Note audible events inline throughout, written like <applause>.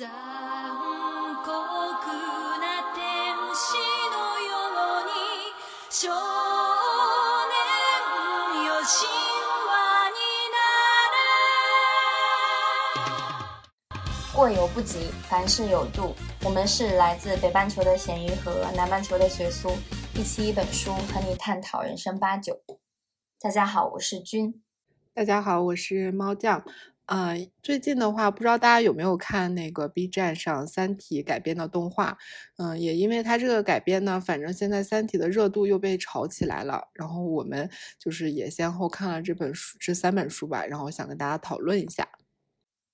过犹不及，凡事有度。我们是来自北半球的咸鱼和南半球的学苏，一期一本书和你探讨人生八九。大家好，我是君。大家好，我是猫酱。呃，最近的话，不知道大家有没有看那个 B 站上《三体》改编的动画？嗯、也因为它这个改编呢，反正现在《三体》的热度又被炒起来了。然后我们就是也先后看了这本书，这三本书吧，然后想跟大家讨论一下。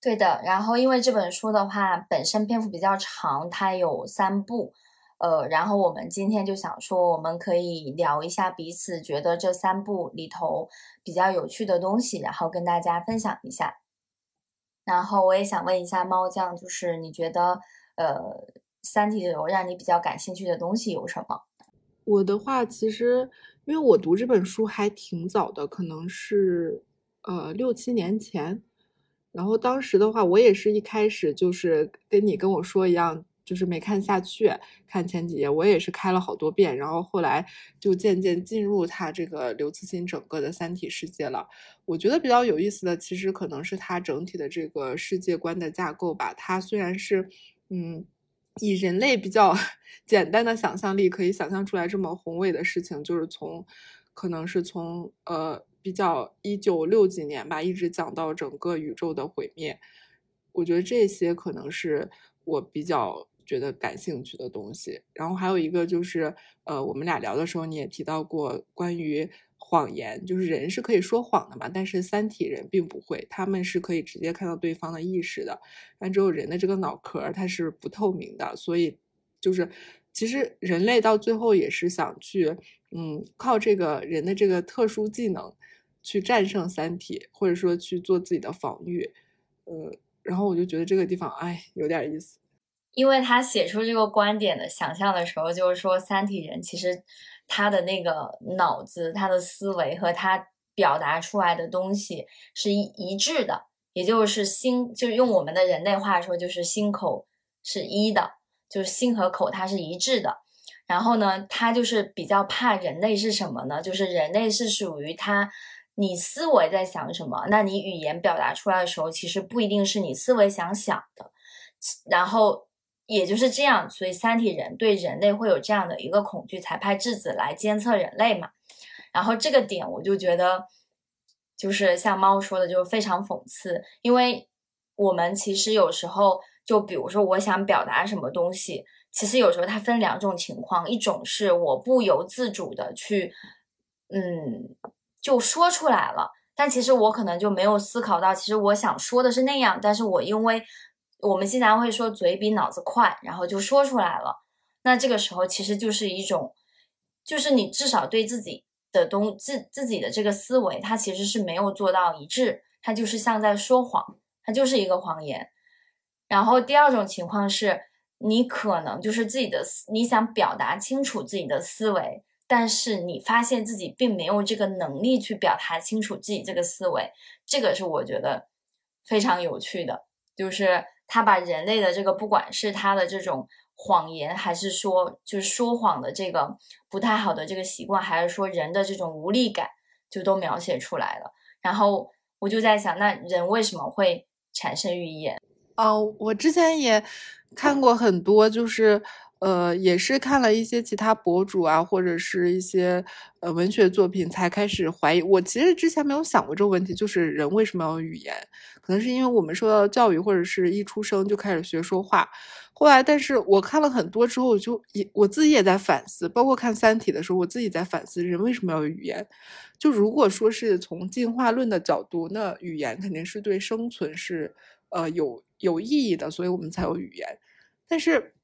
对的，然后因为这本书的话本身篇幅比较长，它有三部，呃，然后我们今天就想说，我们可以聊一下彼此觉得这三部里头比较有趣的东西，然后跟大家分享一下。然后我也想问一下猫酱，就是你觉得呃《三体》里头让你比较感兴趣的东西有什么？我的话，其实因为我读这本书还挺早的，可能是呃六七年前。然后当时的话，我也是一开始就是跟你跟我说一样，就是没看下去，看前几页，我也是开了好多遍，然后后来就渐渐进入他这个刘慈欣整个的三体世界了。我觉得比较有意思的，其实可能是它整体的这个世界观的架构吧。它虽然是嗯。以人类比较 <laughs> 简单的想象力，可以想象出来这么宏伟的事情，就是从，可能是从呃比较一九六几年吧，一直讲到整个宇宙的毁灭。我觉得这些可能是我比较觉得感兴趣的东西。然后还有一个就是，呃，我们俩聊的时候你也提到过关于谎言，就是人是可以说谎的嘛，但是三体人并不会，他们是可以直接看到对方的意识的。但只有人的这个脑壳它是不透明的，所以就是其实人类到最后也是想去，嗯，靠这个人的这个特殊技能去战胜三体，或者说去做自己的防御，呃，然后我就觉得这个地方，哎，有点意思。因为他写出这个观点的想象的时候，就是说三体人其实他的那个脑子、他的思维和他表达出来的东西是一一致的，也就是心，就是用我们的人类话说，就是心口是一的，就是心和口它是一致的。然后呢，他就是比较怕人类是什么呢？就是人类是属于他，你思维在想什么，那你语言表达出来的时候，其实不一定是你思维想想的。然后也就是这样，所以三体人对人类会有这样的一个恐惧，才派质子来监测人类嘛。然后这个点我就觉得，就是像猫说的，就是非常讽刺，因为我们其实有时候，就比如说我想表达什么东西，其实有时候它分两种情况，一种是我不由自主的去，嗯，就说出来了，但其实我可能就没有思考到，其实我想说的是那样，但是我因为我们经常会说嘴比脑子快，然后就说出来了。那这个时候其实就是一种，就是你至少对自己的东自自己的这个思维，它其实是没有做到一致，它就是像在说谎，它就是一个谎言。然后第二种情况是，你可能就是自己的思，你想表达清楚自己的思维，但是你发现自己并没有这个能力去表达清楚自己这个思维，这个是我觉得非常有趣的，就是他把人类的这个，不管是他的这种谎言，还是说就是说谎的这个不太好的这个习惯，还是说人的这种无力感，就都描写出来了。然后我就在想，那人为什么会产生语言？哦，我之前也看过很多，就是呃，也是看了一些其他博主啊，或者是一些呃文学作品，才开始怀疑。我其实之前没有想过这个问题，就是人为什么要有语言？可能是因为我们受到教育，或者是一出生就开始学说话。后来，但是我看了很多之后，我就也我自己也在反思，包括看《三体》的时候，我自己在反思人为什么要有语言。就如果说是从进化论的角度，那语言肯定是对生存是呃有有意义的，所以我们才有语言。但是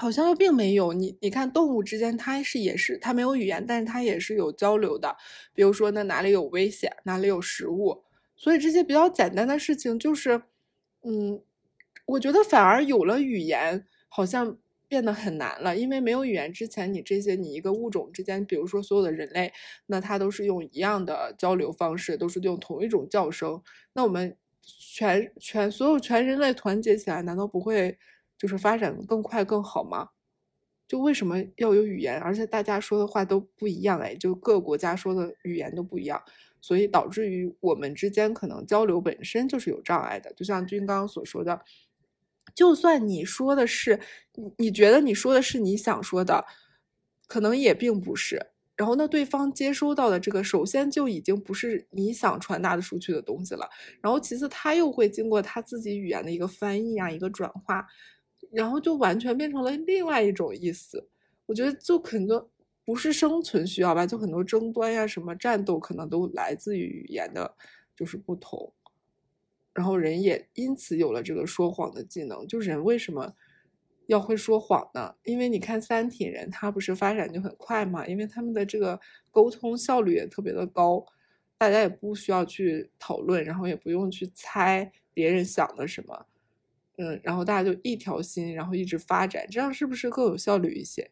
好像又并没有。你你看，动物之间它是也是它没有语言，但是它也是有交流的。比如说，那哪里有危险，哪里有食物。所以这些比较简单的事情，就是嗯，我觉得反而有了语言，好像变得很难了。因为没有语言之前，你这些你一个物种之间，比如说所有的人类，那它都是用一样的交流方式，都是用同一种叫声。那我们全全所有全人类团结起来，难道不会就是发展更快更好吗？就为什么要有语言，而且大家说的话都不一样哎，就各国家说的语言都不一样，所以导致于我们之间可能交流本身就是有障碍的。就像君刚所说的，就算你说的是你你觉得你说的是你想说的，可能也并不是。然后那对方接收到的这个，首先就已经不是你想传达的出去的东西了。然后其次，他又会经过他自己语言的一个翻译啊，一个转化，然后就完全变成了另外一种意思。我觉得就很多不是生存需要吧，就很多争端呀、什么战斗，可能都来自于语言的，就是不同。然后人也因此有了这个说谎的技能。就人为什么？要会说谎呢，因为你看三体人，他不是发展就很快嘛，因为他们的这个沟通效率也特别的高，大家也不需要去讨论，然后也不用去猜别人想的什么，嗯，然后大家就一条心，然后一直发展，这样是不是更有效率一些？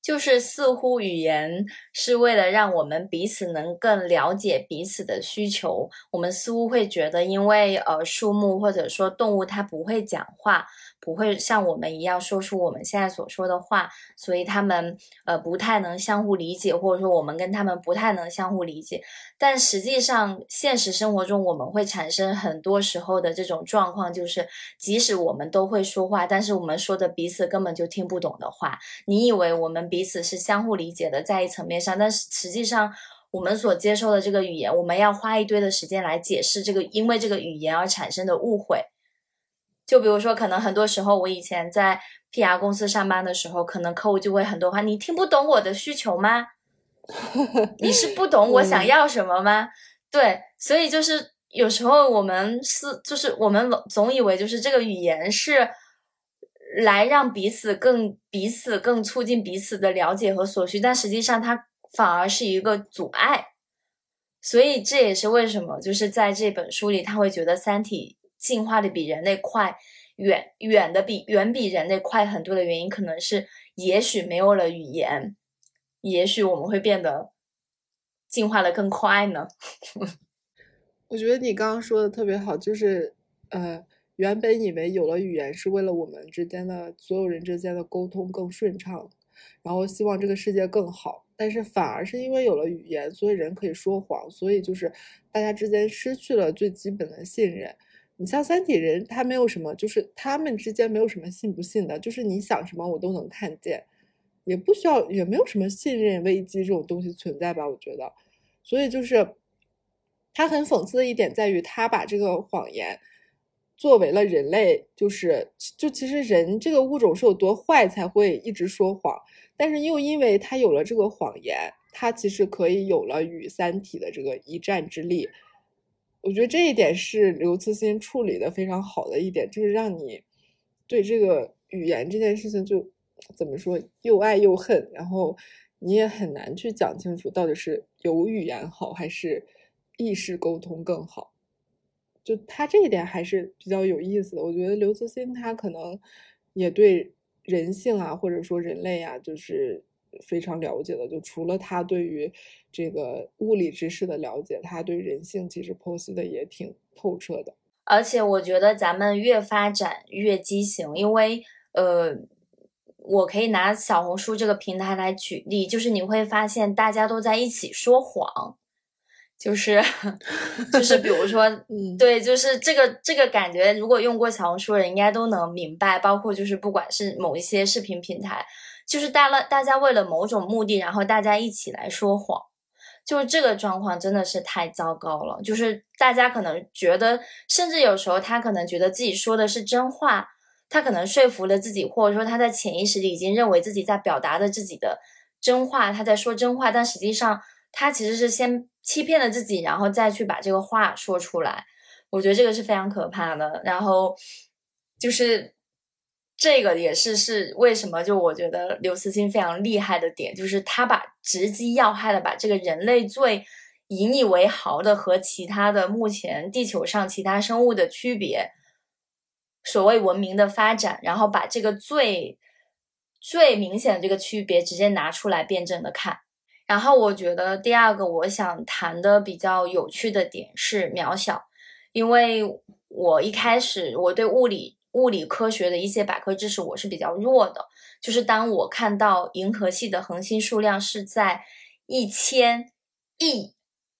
就是似乎语言是为了让我们彼此能更了解彼此的需求，我们似乎会觉得，因为呃树木或者说动物它不会讲话。不会像我们一样说出我们现在所说的话，所以他们呃不太能相互理解，或者说我们跟他们不太能相互理解。但实际上，现实生活中我们会产生很多时候的这种状况，就是即使我们都会说话，但是我们说的彼此根本就听不懂的话。你以为我们彼此是相互理解的，在一层面上，但是实际上我们所接受的这个语言，我们要花一堆的时间来解释这个因为这个语言而产生的误会。就比如说，可能很多时候，我以前在 PR 公司上班的时候，可能客户就会很多话，你听不懂我的需求吗？你是不 <laughs> 懂我想要什么吗？对，所以就是有时候我们是，就是我们总以为就是这个语言是来让彼此更彼此更促进彼此的了解和所需，但实际上它反而是一个阻碍。所以这也是为什么，就是在这本书里，他会觉得《三体》。进化的比人类快，远远的比远比人类快很多的原因，可能是也许没有了语言，也许我们会变得进化的更快呢。<laughs> 我觉得你刚刚说的特别好，就是呃，原本以为有了语言是为了我们之间的所有人之间的沟通更顺畅，然后希望这个世界更好，但是反而是因为有了语言，所以人可以说谎，所以就是大家之间失去了最基本的信任。你像三体人，他没有什么，就是他们之间没有什么信不信的，就是你想什么我都能看见，也不需要，也没有什么信任危机这种东西存在吧？我觉得，所以就是他很讽刺的一点在于，他把这个谎言作为了人类，就是就其实人这个物种是有多坏才会一直说谎，但是又因为他有了这个谎言，他其实可以有了与三体的这个一战之力。我觉得这一点是刘慈欣处理的非常好的一点，就是让你对这个语言这件事情就怎么说又爱又恨，然后你也很难去讲清楚到底是有语言好还是意识沟通更好。就他这一点还是比较有意思的。我觉得刘慈欣他可能也对人性啊，或者说人类啊，就是。非常了解的，就除了他对于这个物理知识的了解，他对人性其实剖析的也挺透彻的。而且我觉得咱们越发展越畸形，因为呃，我可以拿小红书这个平台来举例，就是你会发现大家都在一起说谎，就是 <laughs> 就是比如说，<laughs> 嗯，对，就是这个这个感觉，如果用过小红书的人应该都能明白，包括就是不管是某一些视频平台。就是大了，大家为了某种目的，然后大家一起来说谎，就是这个状况真的是太糟糕了。就是大家可能觉得，甚至有时候他可能觉得自己说的是真话，他可能说服了自己，或者说他在潜意识里已经认为自己在表达的自己的真话，他在说真话，但实际上他其实是先欺骗了自己，然后再去把这个话说出来。我觉得这个是非常可怕的。然后就是。这个也是是为什么？就我觉得刘慈欣非常厉害的点，就是他把直击要害的，把这个人类最引以为豪的和其他的目前地球上其他生物的区别，所谓文明的发展，然后把这个最最明显的这个区别直接拿出来辩证的看。然后我觉得第二个我想谈的比较有趣的点是渺小。因为我一开始我对物理物理科学的一些百科知识我是比较弱的，就是当我看到银河系的恒星数量是在一千亿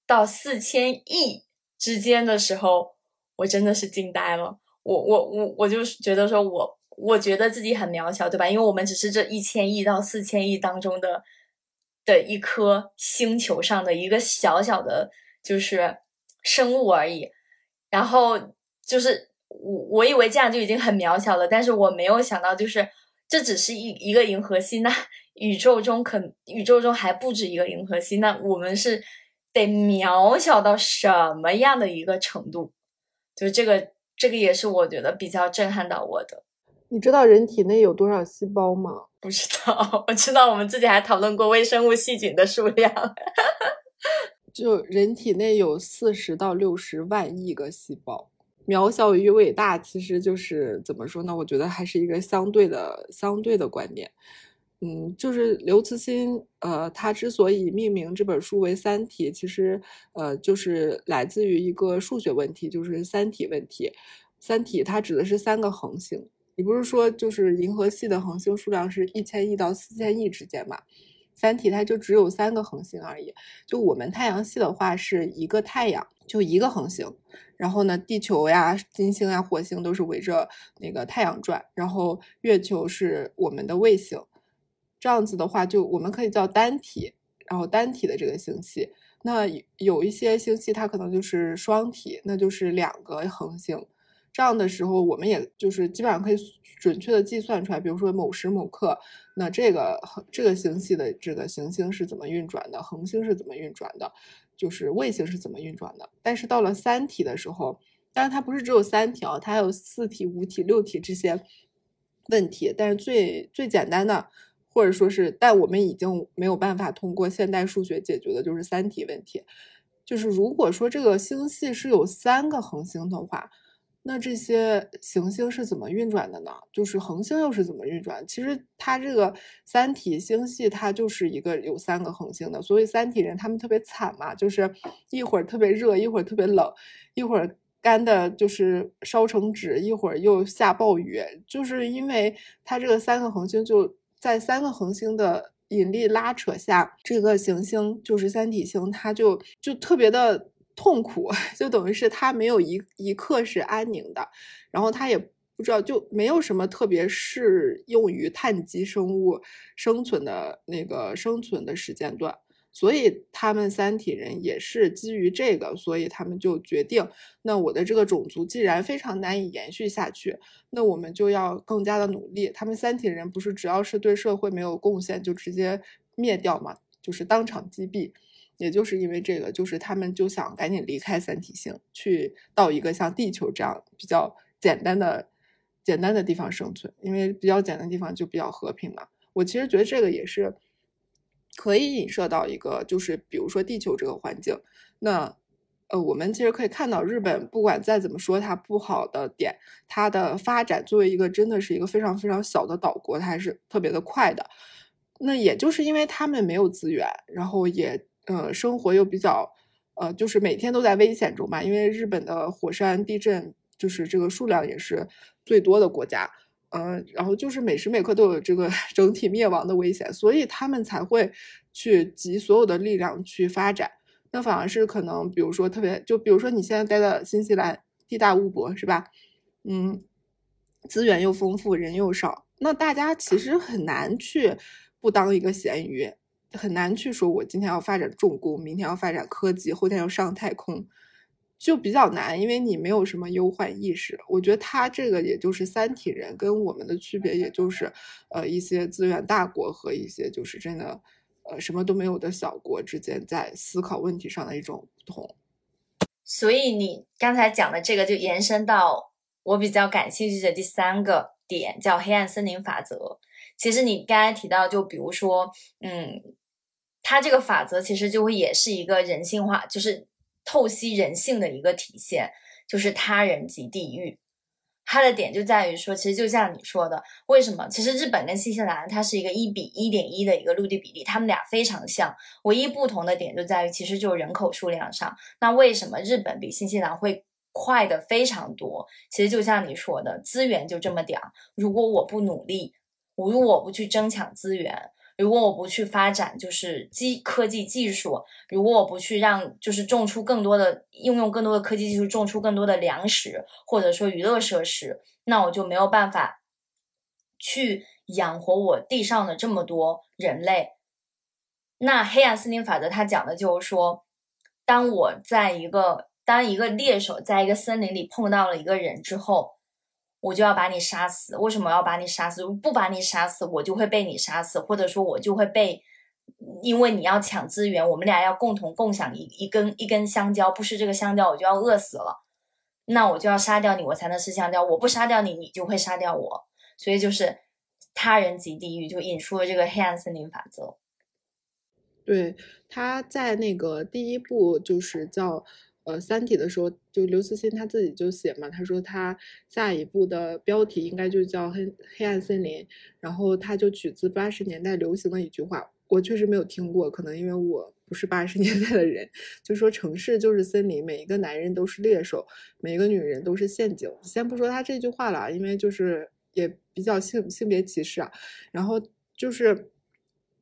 到四千亿之间的时候，我真的是惊呆了。我我我我就是觉得说我我觉得自己很渺小，对吧？因为我们只是这一千亿到四千亿当中的的一颗星球上的一个小小的，就是生物而已。然后就是我我以为这样就已经很渺小了，但是我没有想到，就是这只是一一个银河系，那 <laughs> 宇宙中可宇宙中还不止一个银河系，那我们是得渺小到什么样的一个程度？就这个这个也是我觉得比较震撼到我的。你知道人体内有多少细胞吗？不知道，<laughs> 我知道我们自己还讨论过微生物细菌的数量。<laughs> 就人体内有四十到六十万亿个细胞，渺小与伟大其实就是怎么说呢？我觉得还是一个相对的相对的观念。嗯，就是刘慈欣，呃，他之所以命名这本书为《三体》，其实呃就是来自于一个数学问题，就是三体问题。三体它指的是三个恒星，你不是说就是银河系的恒星数量是一千亿到四千亿之间嘛？三体它就只有三个恒星而已，就我们太阳系的话是一个太阳，就一个恒星，然后呢，地球呀、金星呀、火星都是围着那个太阳转，然后月球是我们的卫星，这样子的话，就我们可以叫单体，然后单体的这个星系，那有一些星系它可能就是双体，那就是两个恒星。这样的时候，我们也就是基本上可以准确的计算出来，比如说某时某刻，那这个这个星系的这个行星是怎么运转的，恒星是怎么运转的，就是卫星是怎么运转的。但是到了三体的时候，当然它不是只有三体啊，它还有四体、五体、六体这些问题。但是最最简单的，或者说是，但我们已经没有办法通过现代数学解决的，就是三体问题。就是如果说这个星系是有三个恒星的话。那这些行星是怎么运转的呢？就是恒星又是怎么运转？其实它这个三体星系，它就是一个有三个恒星的。所以三体人他们特别惨嘛，就是一会儿特别热，一会儿特别冷，一会儿干的就是烧成纸，一会儿又下暴雨，就是因为它这个三个恒星就在三个恒星的引力拉扯下，这个行星就是三体星，它就就特别的。痛苦 <laughs> 就等于是他没有一一刻是安宁的，然后他也不知道就没有什么特别适用于碳基生物生存的那个生存的时间段，所以他们三体人也是基于这个，所以他们就决定，那我的这个种族既然非常难以延续下去，那我们就要更加的努力。他们三体人不是只要是对社会没有贡献就直接灭掉嘛，就是当场击毙。也就是因为这个，就是他们就想赶紧离开三体星，去到一个像地球这样比较简单的、简单的地方生存，因为比较简单的地方就比较和平嘛。我其实觉得这个也是可以影射到一个，就是比如说地球这个环境。那呃，我们其实可以看到，日本不管再怎么说它不好的点，它的发展作为一个真的是一个非常非常小的岛国，它还是特别的快的。那也就是因为他们没有资源，然后也。呃，生活又比较，呃，就是每天都在危险中嘛。因为日本的火山地震，就是这个数量也是最多的国家，嗯，然后就是每时每刻都有这个 <laughs> 整体灭亡的危险，所以他们才会去集所有的力量去发展。那反而是可能，比如说特别，就比如说你现在待的新西兰，地大物博，是吧？嗯，资源又丰富，人又少，那大家其实很难去不当一个咸鱼。很难去说，我今天要发展重工，明天要发展科技，后天要上太空，就比较难，因为你没有什么忧患意识。我觉得他这个也就是三体人跟我们的区别，也就是呃一些资源大国和一些就是真的呃什么都没有的小国之间在思考问题上的一种不同。所以你刚才讲的这个就延伸到我比较感兴趣的第三个点，叫黑暗森林法则。其实你刚才提到，就比如说，嗯。它这个法则其实就会也是一个人性化，就是透析人性的一个体现，就是他人即地狱。它的点就在于说，其实就像你说的，为什么？其实日本跟新西兰它是一个一比一点一的一个陆地比例，他们俩非常像，唯一不同的点就在于，其实就是人口数量上。那为什么日本比新西兰会快的非常多。其实就像你说的，资源就这么点儿，如果我不努力，如果我不去争抢资源。如果我不去发展，就是技科技技术；如果我不去让，就是种出更多的应用更多的科技技术，种出更多的粮食，或者说娱乐设施，那我就没有办法去养活我地上的这么多人类。那黑暗森林法则它讲的就是说，当我在一个当一个猎手在一个森林里碰到了一个人之后。我就要把你杀死，为什么要把你杀死？不把你杀死，我就会被你杀死，或者说，我就会被，因为你要抢资源，我们俩要共同共享一一根一根香蕉，不吃这个香蕉，我就要饿死了。那我就要杀掉你，我才能吃香蕉。我不杀掉你，你就会杀掉我。所以就是他人即地狱，就引出了这个黑暗森林法则。对，他在那个第一部就是叫。呃，《三体》的时候，就刘慈欣他自己就写嘛，他说他下一部的标题应该就叫《黑黑暗森林》，然后他就取自八十年代流行的一句话，我确实没有听过，可能因为我不是八十 <laughs> 年代的人，就说城市就是森林，每一个男人都是猎手，每一个女人都是陷阱。先不说他这句话了，因为就是也比较性性别歧视啊，然后就是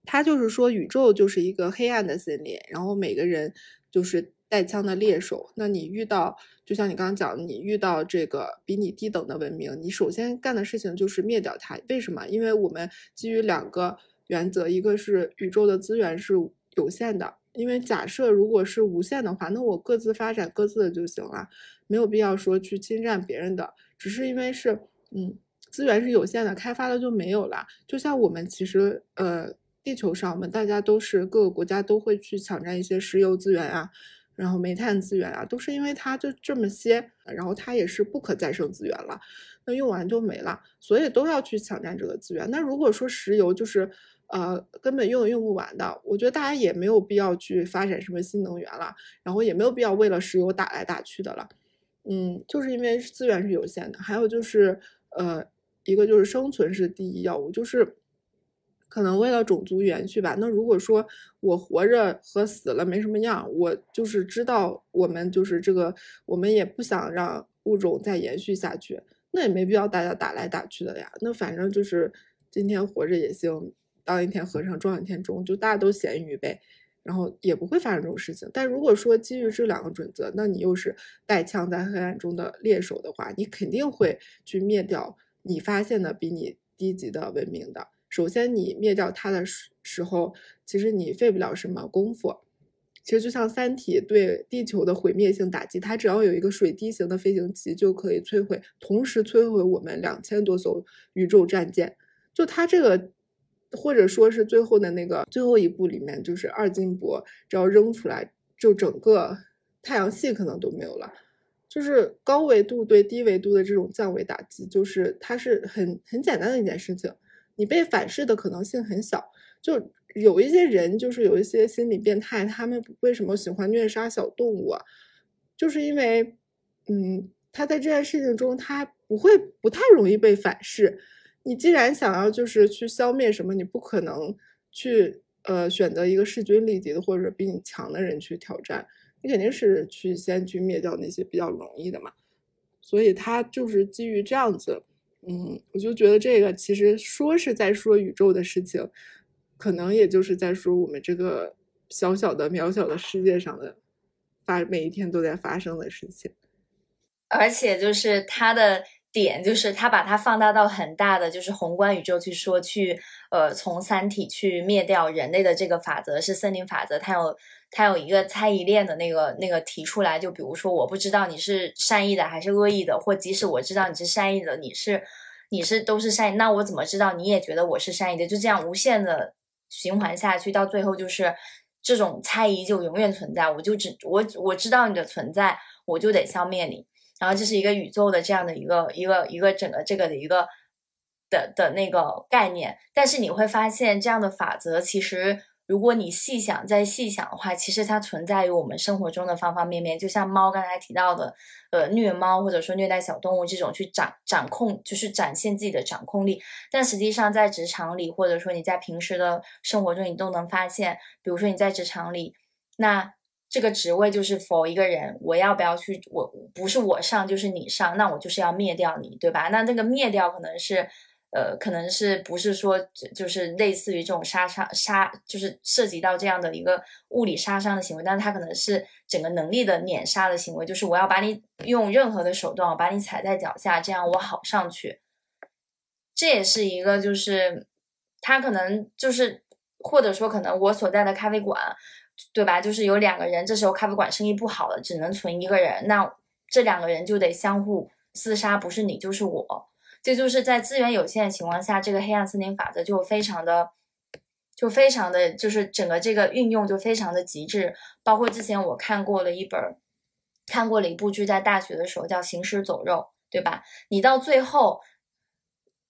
他就是说宇宙就是一个黑暗的森林，然后每个人就是。带枪的猎手，那你遇到，就像你刚刚讲，你遇到这个比你低等的文明，你首先干的事情就是灭掉它。为什么？因为我们基于两个原则，一个是宇宙的资源是有限的，因为假设如果是无限的话，那我各自发展各自的就行了，没有必要说去侵占别人的。只是因为是，嗯，资源是有限的，开发了就没有了。就像我们其实，呃，地球上我们大家都是各个国家都会去抢占一些石油资源啊。然后煤炭资源啊，都是因为它就这么些，然后它也是不可再生资源了，那用完就没了，所以都要去抢占这个资源。那如果说石油就是，呃，根本用也用不完的，我觉得大家也没有必要去发展什么新能源了，然后也没有必要为了石油打来打去的了。嗯，就是因为资源是有限的，还有就是，呃，一个就是生存是第一要务，就是。可能为了种族延续吧。那如果说我活着和死了没什么样，我就是知道我们就是这个，我们也不想让物种再延续下去，那也没必要大家打来打去的呀。那反正就是今天活着也行，当一天和尚撞一天钟，就大家都咸鱼呗，然后也不会发生这种事情。但如果说基于这两个准则，那你又是带枪在黑暗中的猎手的话，你肯定会去灭掉你发现的比你低级的文明的。首先，你灭掉它的时时候，其实你费不了什么功夫。其实就像《三体》对地球的毁灭性打击，它只要有一个水滴型的飞行器就可以摧毁，同时摧毁我们两千多艘宇宙战舰。就它这个，或者说是最后的那个最后一步里面，就是二进箔，只要扔出来，就整个太阳系可能都没有了。就是高维度对低维度的这种降维打击，就是它是很很简单的一件事情。你被反噬的可能性很小，就有一些人，就是有一些心理变态，他们为什么喜欢虐杀小动物啊？就是因为，嗯，他在这件事情中，他不会不太容易被反噬。你既然想要就是去消灭什么，你不可能去呃选择一个势均力敌的或者比你强的人去挑战，你肯定是去先去灭掉那些比较容易的嘛。所以他就是基于这样子。嗯，我就觉得这个其实说是在说宇宙的事情，可能也就是在说我们这个小小的、渺小的世界上的发每一天都在发生的事情。而且就是它的点，就是它把它放大到很大的，就是宏观宇宙去说，去呃从三体去灭掉人类的这个法则是森林法则，它有它有一个猜疑链的那个那个提出来，就比如说我不知道你是善意的还是恶意的，或即使我知道你是善意的，你是。你是都是善意，那我怎么知道你也觉得我是善意的？就这样无限的循环下去，到最后就是这种猜疑就永远存在。我就只我我知道你的存在，我就得消灭你。然后这是一个宇宙的这样的一个一个一个整个这个的一个的的那个概念。但是你会发现，这样的法则其实。如果你细想再细想的话，其实它存在于我们生活中的方方面面。就像猫刚才提到的，呃，虐猫或者说虐待小动物这种去掌掌控，就是展现自己的掌控力。但实际上在职场里，或者说你在平时的生活中，你都能发现，比如说你在职场里，那这个职位就是否一个人，我要不要去？我不是我上就是你上，那我就是要灭掉你，对吧？那这个灭掉可能是，呃，可能是不是说就是类似于这种杀伤杀，就是涉及到这样的一个物理杀伤的行为，但是它可能是整个能力的碾杀的行为，就是我要把你用任何的手段，我把你踩在脚下，这样我好上去。这也是一个，就是他可能就是，或者说可能我所在的咖啡馆。对吧？就是有两个人，这时候咖啡馆生意不好了，只能存一个人，那这两个人就得相互厮杀，不是你就是我。这就是在资源有限的情况下，这个黑暗森林法则就非常的，就非常的就是整个这个运用就非常的极致。包括之前我看过了一本，看过了一部剧，在大学的时候叫《行尸走肉》，对吧？你到最后，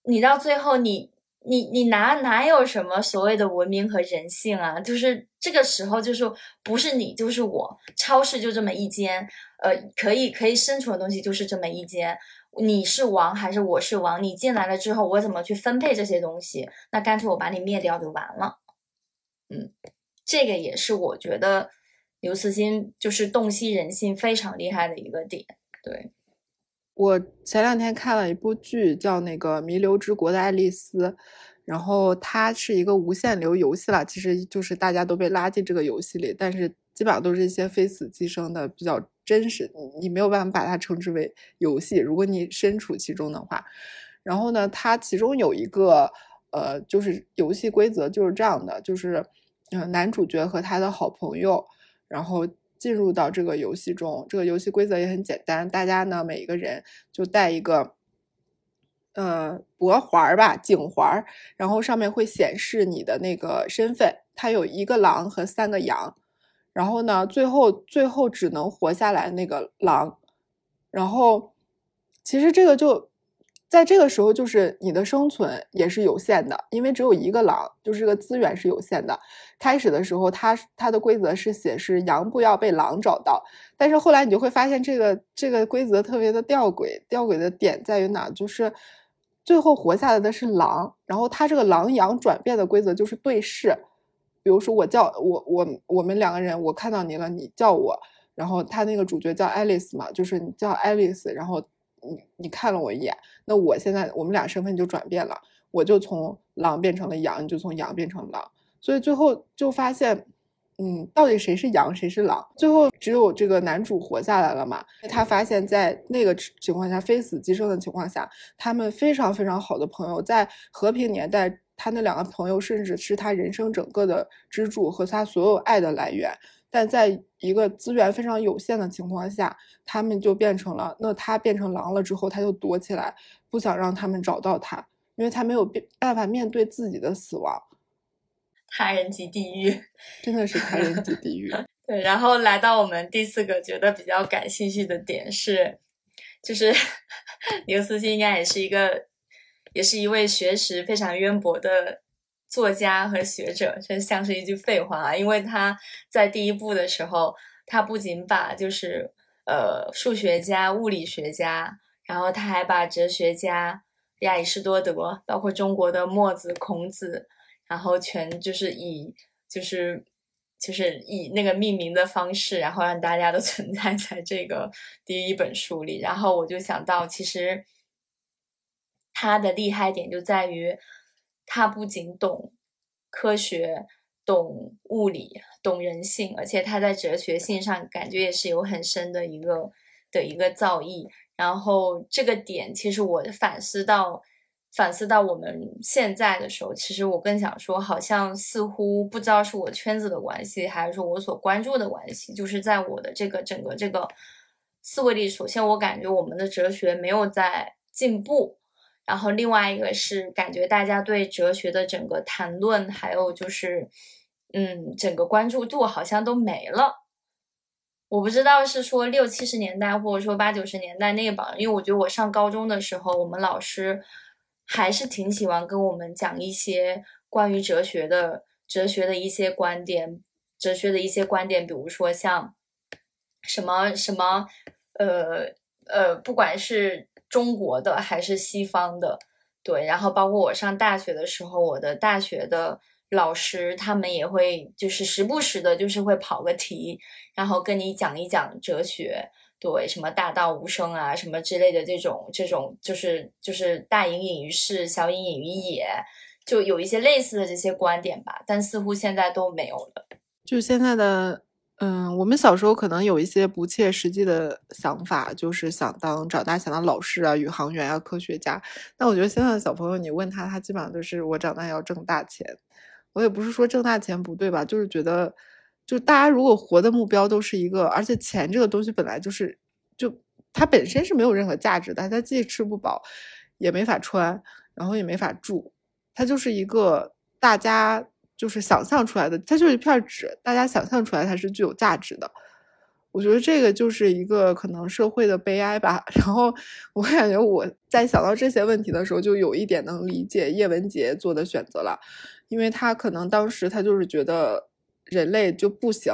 你到最后你。你你哪哪有什么所谓的文明和人性啊？就是这个时候，就是不是你就是我，超市就这么一间，呃，可以可以生存的东西就是这么一间。你是王还是我是王？你进来了之后，我怎么去分配这些东西？那干脆我把你灭掉就完了。嗯，这个也是我觉得刘慈欣就是洞悉人性非常厉害的一个点。对。我前两天看了一部剧，叫那个《弥留之国的爱丽丝》，然后它是一个无限流游戏了，其实就是大家都被拉进这个游戏里，但是基本上都是一些非死即生的，比较真实，你没有办法把它称之为游戏。如果你身处其中的话，然后呢，它其中有一个呃，就是游戏规则就是这样的，就是嗯，男主角和他的好朋友，然后。进入到这个游戏中，这个游戏规则也很简单，大家呢每一个人就带一个，呃，脖环吧，颈环，然后上面会显示你的那个身份。它有一个狼和三个羊，然后呢，最后最后只能活下来那个狼，然后其实这个就。在这个时候，就是你的生存也是有限的，因为只有一个狼，就是这个资源是有限的。开始的时候，它它的规则是写是羊不要被狼找到，但是后来你就会发现这个这个规则特别的吊诡。吊诡的点在于哪？就是最后活下来的是狼，然后它这个狼羊转变的规则就是对视。比如说我叫我我我们两个人，我看到你了，你叫我，然后他那个主角叫爱丽丝嘛，就是你叫爱丽丝，然后。你你看了我一眼，那我现在我们俩身份就转变了，我就从狼变成了羊，你就从羊变成狼，所以最后就发现，嗯，到底谁是羊谁是狼？最后只有这个男主活下来了嘛？他发现，在那个情况下，非死即生的情况下，他们非常非常好的朋友，在和平年代，他那两个朋友甚至是他人生整个的支柱和他所有爱的来源。但在一个资源非常有限的情况下，他们就变成了那他变成狼了之后，他就躲起来，不想让他们找到他，因为他没有办法面对自己的死亡。他人即地狱，真的是他人即地狱。<laughs> 对，然后来到我们第四个觉得比较感兴趣的点是，就是 <laughs> 刘思欣应该也是一个，也是一位学识非常渊博的。作家和学者，这像是一句废话啊！因为他在第一部的时候，他不仅把就是呃数学家、物理学家，然后他还把哲学家亚里士多德，包括中国的墨子、孔子，然后全就是以就是就是以那个命名的方式，然后让大家都 <laughs> 存在在这个第一本书里。然后我就想到，其实他的厉害点就在于。他不仅懂科学、懂物理、懂人性，而且他在哲学性上感觉也是有很深的一个的一个造诣。然后这个点，其实我反思到反思到我们现在的时候，其实我更想说，好像似乎不知道是我圈子的关系，还是说我所关注的关系，就是在我的这个整个这个思维里，首先我感觉我们的哲学没有在进步。然后另外一个是感觉大家对哲学的整个谈论，还有就是，嗯，整个关注度好像都没了。我不知道是说六七十年代，或者说八九十年代那帮，因为我觉得我上高中的时候，我们老师还是挺喜欢跟我们讲一些关于哲学的哲学的一些观点，哲学的一些观点，比如说像什么什么，呃呃，不管是。中国的还是西方的，对，然后包括我上大学的时候，我的大学的老师他们也会就是时不时的，就是会跑个题，然后跟你讲一讲哲学，对，什么大道无声啊，什么之类的这种这种，就是就是大隐隐于市，小隐隐于野，就有一些类似的这些观点吧，但似乎现在都没有了。就现在的，嗯，我们小时候可能有一些不切实际的想法，就是想当长大想当老师啊、宇航员啊、科学家。但我觉得现在的小朋友，你问他，他基本上都是我长大要挣大钱。我也不是说挣大钱不对吧，就是觉得，就大家如果活的目标都是一个，而且钱这个东西本来就是，就它本身是没有任何价值的，它既吃不饱，也没法穿，然后也没法住，它就是一个大家就是想象出来的，它就是一片纸，大家想象出来它是具有价值的。我觉得这个就是一个可能社会的悲哀吧。<laughs> 然后我感觉我在想到这些问题的时候，就有一点能理解叶文洁做的选择了。因为他可能当时他就是觉得人类就不行，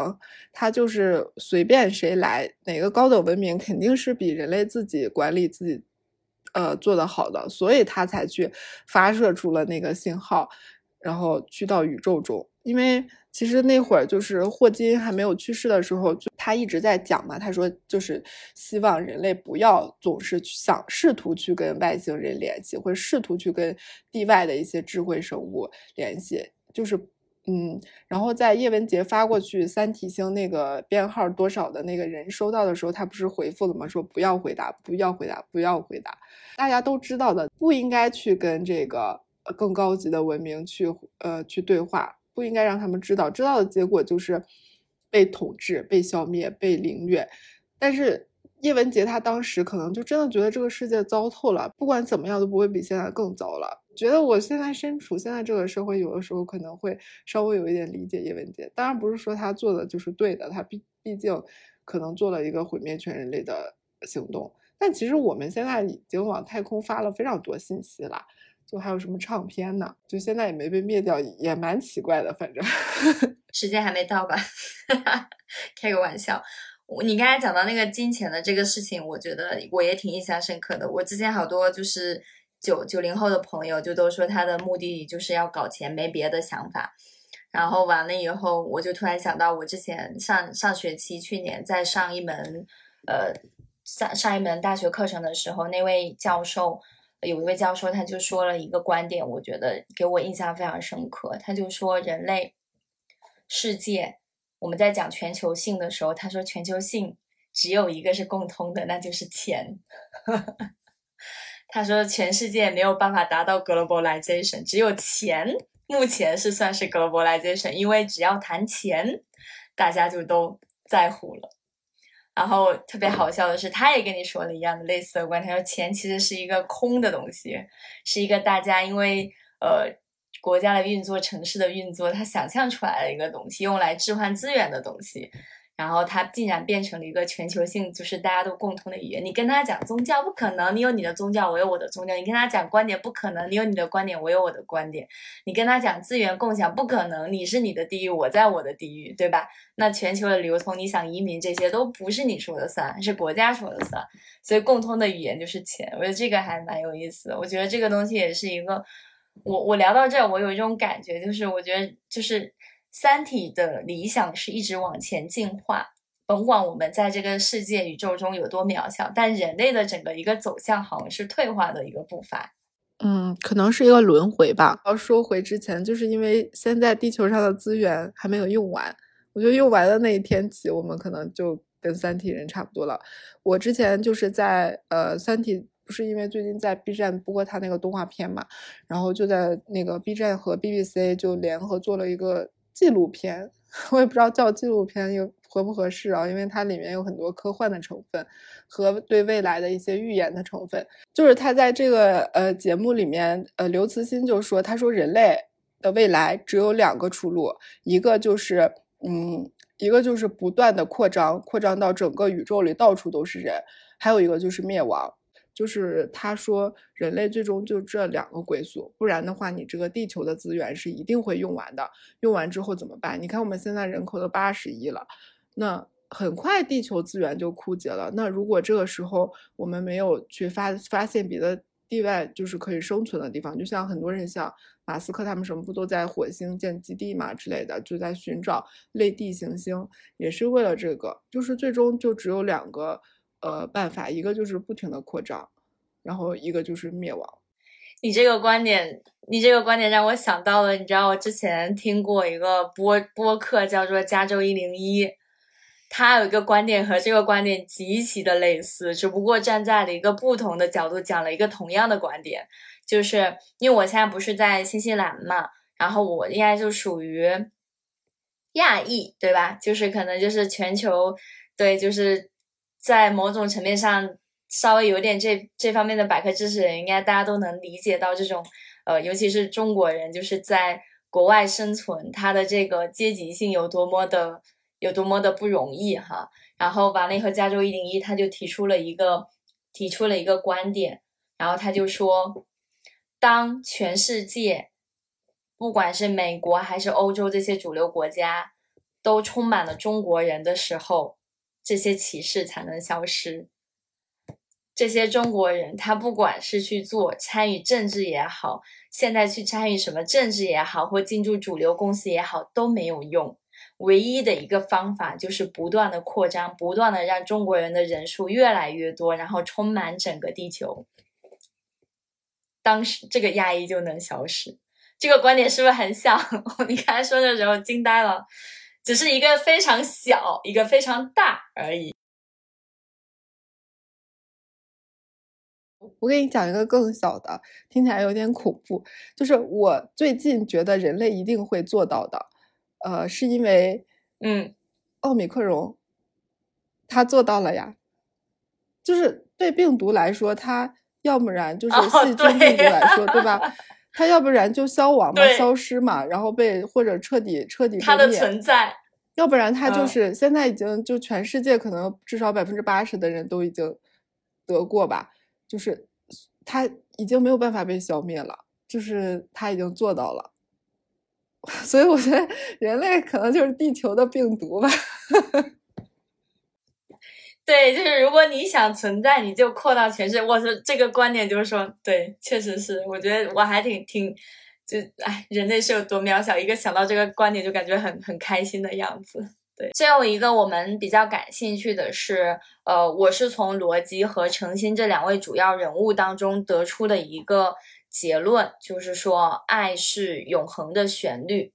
他就是随便谁来，哪个高等文明肯定是比人类自己管理自己，呃做得好的，所以他才去发射出了那个信号，然后去到宇宙中。因为其实那会儿就是霍金还没有去世的时候，就他一直在讲嘛，他说就是希望人类不要总是去想试图去跟外星人联系，或者试图去跟地外的一些智慧生物联系，就是嗯，然后在叶文洁发过去三体星那个编号多少的那个人收到的时候，他不是回复了吗？说不要回答，不要回答，不要回答，大家都知道的，不应该去跟这个更高级的文明去呃去对话。不应该让他们知道，知道的结果就是被统治、被消灭、被凌虐。但是叶文洁他当时可能就真的觉得这个世界糟透了，不管怎么样都不会比现在更糟了。觉得我现在身处现在这个社会，有的时候可能会稍微有一点理解叶文洁。当然不是说他做的就是对的，他毕毕竟可能做了一个毁灭全人类的行动。但其实我们现在已经往太空发了非常多信息了。就还有什么唱片呢？就现在也没被灭掉，也蛮奇怪的。反正 <laughs> 时间还没到吧？<laughs> 开个玩笑。你刚才讲到那个金钱的这个事情，我觉得我也挺印象深刻的。我之前好多就是九九零后的朋友，就都说他的目的就是要搞钱，没别的想法。然后完了以后，我就突然想到，我之前上上学期去年在上一门呃上上一门大学课程的时候，那位教授。有一位教授，他就说了一个观点，我觉得给我印象非常深刻。他就说，人类世界，我们在讲全球性的时候，他说全球性只有一个是共通的，那就是钱。<laughs> 他说，全世界没有办法达到 globalization，只有钱目前是算是 globalization，因为只要谈钱，大家就都在乎了。然后特别好笑的是，他也跟你说了一样的类似的观点，他说钱其实是一个空的东西，是一个大家因为呃国家的运作、城市的运作，他想象出来的一个东西，用来置换资源的东西。然后它竟然变成了一个全球性，就是大家都共通的语言。你跟他讲宗教不可能，你有你的宗教，我有我的宗教；你跟他讲观点不可能，你有你的观点，我有我的观点；你跟他讲资源共享不可能，你是你的地域，我在我的地域，对吧？那全球的流通，你想移民这些都不是你说的算，是国家说了算。所以共通的语言就是钱，我觉得这个还蛮有意思的。我觉得这个东西也是一个，我我聊到这，我有一种感觉，就是我觉得就是。三体的理想是一直往前进化，甭管我们在这个世界宇宙中有多渺小，但人类的整个一个走向好像是退化的一个步伐。嗯，可能是一个轮回吧。要说回之前，就是因为现在地球上的资源还没有用完，我觉得用完的那一天起，我们可能就跟三体人差不多了。我之前就是在呃，三体不是因为最近在 B 站播过他那个动画片嘛，然后就在那个 B 站和 BBC 就联合做了一个。纪录片，<laughs> 我也不知道叫纪录片又合不合适啊，因为它里面有很多科幻的成分和对未来的一些预言的成分。就是他在这个呃节目里面，呃刘慈欣就说，他说人类的未来只有两个出路，一个就是嗯，一个就是不断的扩张，扩张到整个宇宙里到处都是人，还有一个就是灭亡。就是他说，人类最终就这两个归宿，不然的话，你这个地球的资源是一定会用完的。用完之后怎么办？你看我们现在人口都八十亿了，那很快地球资源就枯竭了。那如果这个时候我们没有去发发现别的地外就是可以生存的地方。就像很多人像马斯克他们什么不都在火星建基地嘛之类的，就在寻找类地行星，也是为了这个。就是最终就只有两个呃办法，一个就是不停的扩张，然后一个就是灭亡。你这个观点，你这个观点让我想到了，你知道我之前听过一个播播客叫做加州一零一，他有一个观点和这个观点极其的类似，只不过站在了一个不同的角度讲了一个同样的观点，就是因为我现在不是在新西兰嘛，然后我应该就属于亚裔，对吧？就是可能就是全球，对，就是在某种层面上。稍微有点这这方面的百科知识，应该大家都能理解到这种，呃，尤其是中国人，就是在国外生存，他的这个阶级性有多么的有多么的不容易哈。然后完了以后，加州一零一他就提出了一个提出了一个观点，然后他就说，当全世界不管是美国还是欧洲这些主流国家都充满了中国人的时候，这些歧视才能消失。这些中国人，他不管是去做参与政治也好，现在去参与什么政治也好，或进驻主流公司也好，都没有用。唯一的一个方法就是不断的扩张，不断的让中国人的人数越来越多，然后充满整个地球。当时这个压抑就能消失。这个观点是不是很像？<laughs> 你刚才说的时候惊呆了，只是一个非常小，一个非常大而已。我给你讲一个更小的，听起来有点恐怖。就是我最近觉得人类一定会做到的，呃，是因为，嗯，奥米克戎，他做到了呀。就是对病毒来说，它要不然就是细菌病毒来说，对吧？<laughs> 它要不然就消亡嘛，消失嘛，然后被或者彻底彻底它的存在，要不然它就是现在已经就全世界可能至少百分之八十的人都已经得过吧。就是它已经没有办法被消灭了，就是它已经做到了，<laughs> 所以我觉得人类可能就是地球的病毒吧。<laughs> 对，就是如果你想存在，你就扩到全世界。我说这个观点就是说，对，确实是，我觉得我还挺挺，就哎，人类是有多渺小，一个想到这个观点就感觉很很开心的样子。对最后一个我们比较感兴趣的是，呃，我是从罗辑和程心这两位主要人物当中得出的一个结论，就是说爱是永恒的旋律，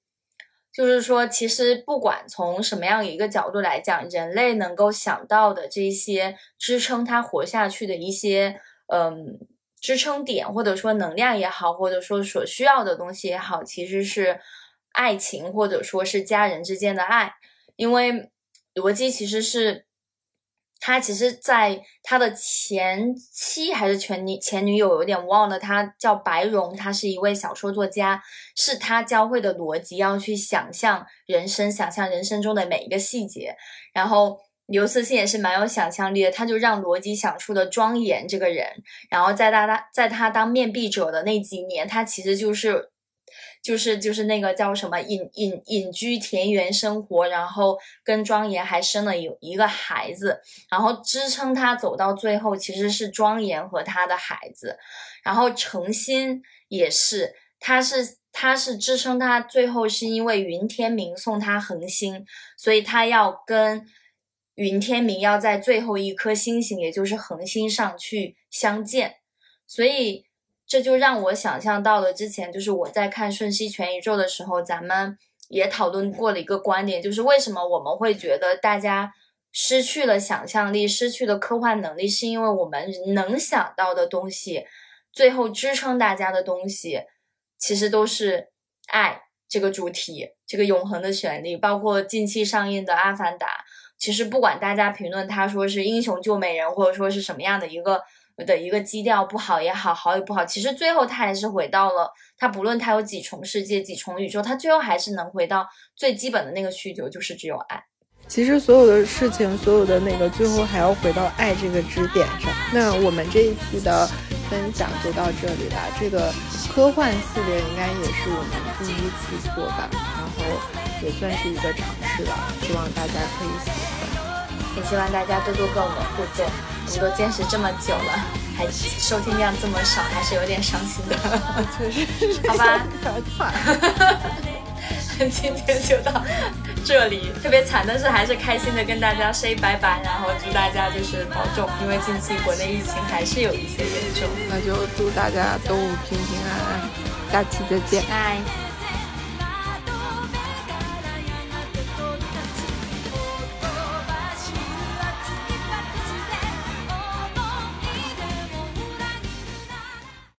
就是说其实不管从什么样一个角度来讲，人类能够想到的这些支撑他活下去的一些，嗯，支撑点或者说能量也好，或者说所需要的东西也好，其实是爱情或者说是家人之间的爱。因为逻辑其实是他，其实在他的前妻还是前女前女友，有点忘了，他叫白蓉，他是一位小说作家，是他教会的逻辑，要去想象人生，想象人生中的每一个细节。然后刘慈欣也是蛮有想象力的，他就让罗辑想出了庄严这个人，然后在他他在他当面壁者的那几年，他其实就是。就是就是那个叫什么隐隐隐居田园生活，然后跟庄严还生了有一个孩子，然后支撑他走到最后其实是庄严和他的孩子，然后诚心也是，他是他是支撑他最后是因为云天明送他恒星，所以他要跟云天明要在最后一颗星星，也就是恒星上去相见，所以。这就让我想象到了之前，就是我在看《瞬息全宇宙》的时候，咱们也讨论过的一个观点，就是为什么我们会觉得大家失去了想象力、失去了科幻能力，是因为我们能想到的东西，最后支撑大家的东西，其实都是爱这个主题，这个永恒的旋律。包括近期上映的《阿凡达》，其实不管大家评论他说是英雄救美人，或者说是什么样的一个。的一个基调不好也好，好与不好，其实最后他还是回到了他，不论他有几重世界、几重宇宙，他最后还是能回到最基本的那个需求，就是只有爱。其实所有的事情，所有的那个，最后还要回到爱这个支点上。那我们这一期的分享就到这里了。这个科幻系列应该也是我们第一次做吧，然后也算是一个尝试了，希望大家可以喜欢。也希望大家多多跟我们互动，我们都坚持这么久了。还收听量这么少，还是有点伤心的。<laughs> 确实，好吧，惨。今天就到这里，特别惨，但是还是开心的跟大家 say 拜拜，然后祝大家就是保重，因为近期国内疫情还是有一些严重。那就祝大家都平平安安，下期再见。拜。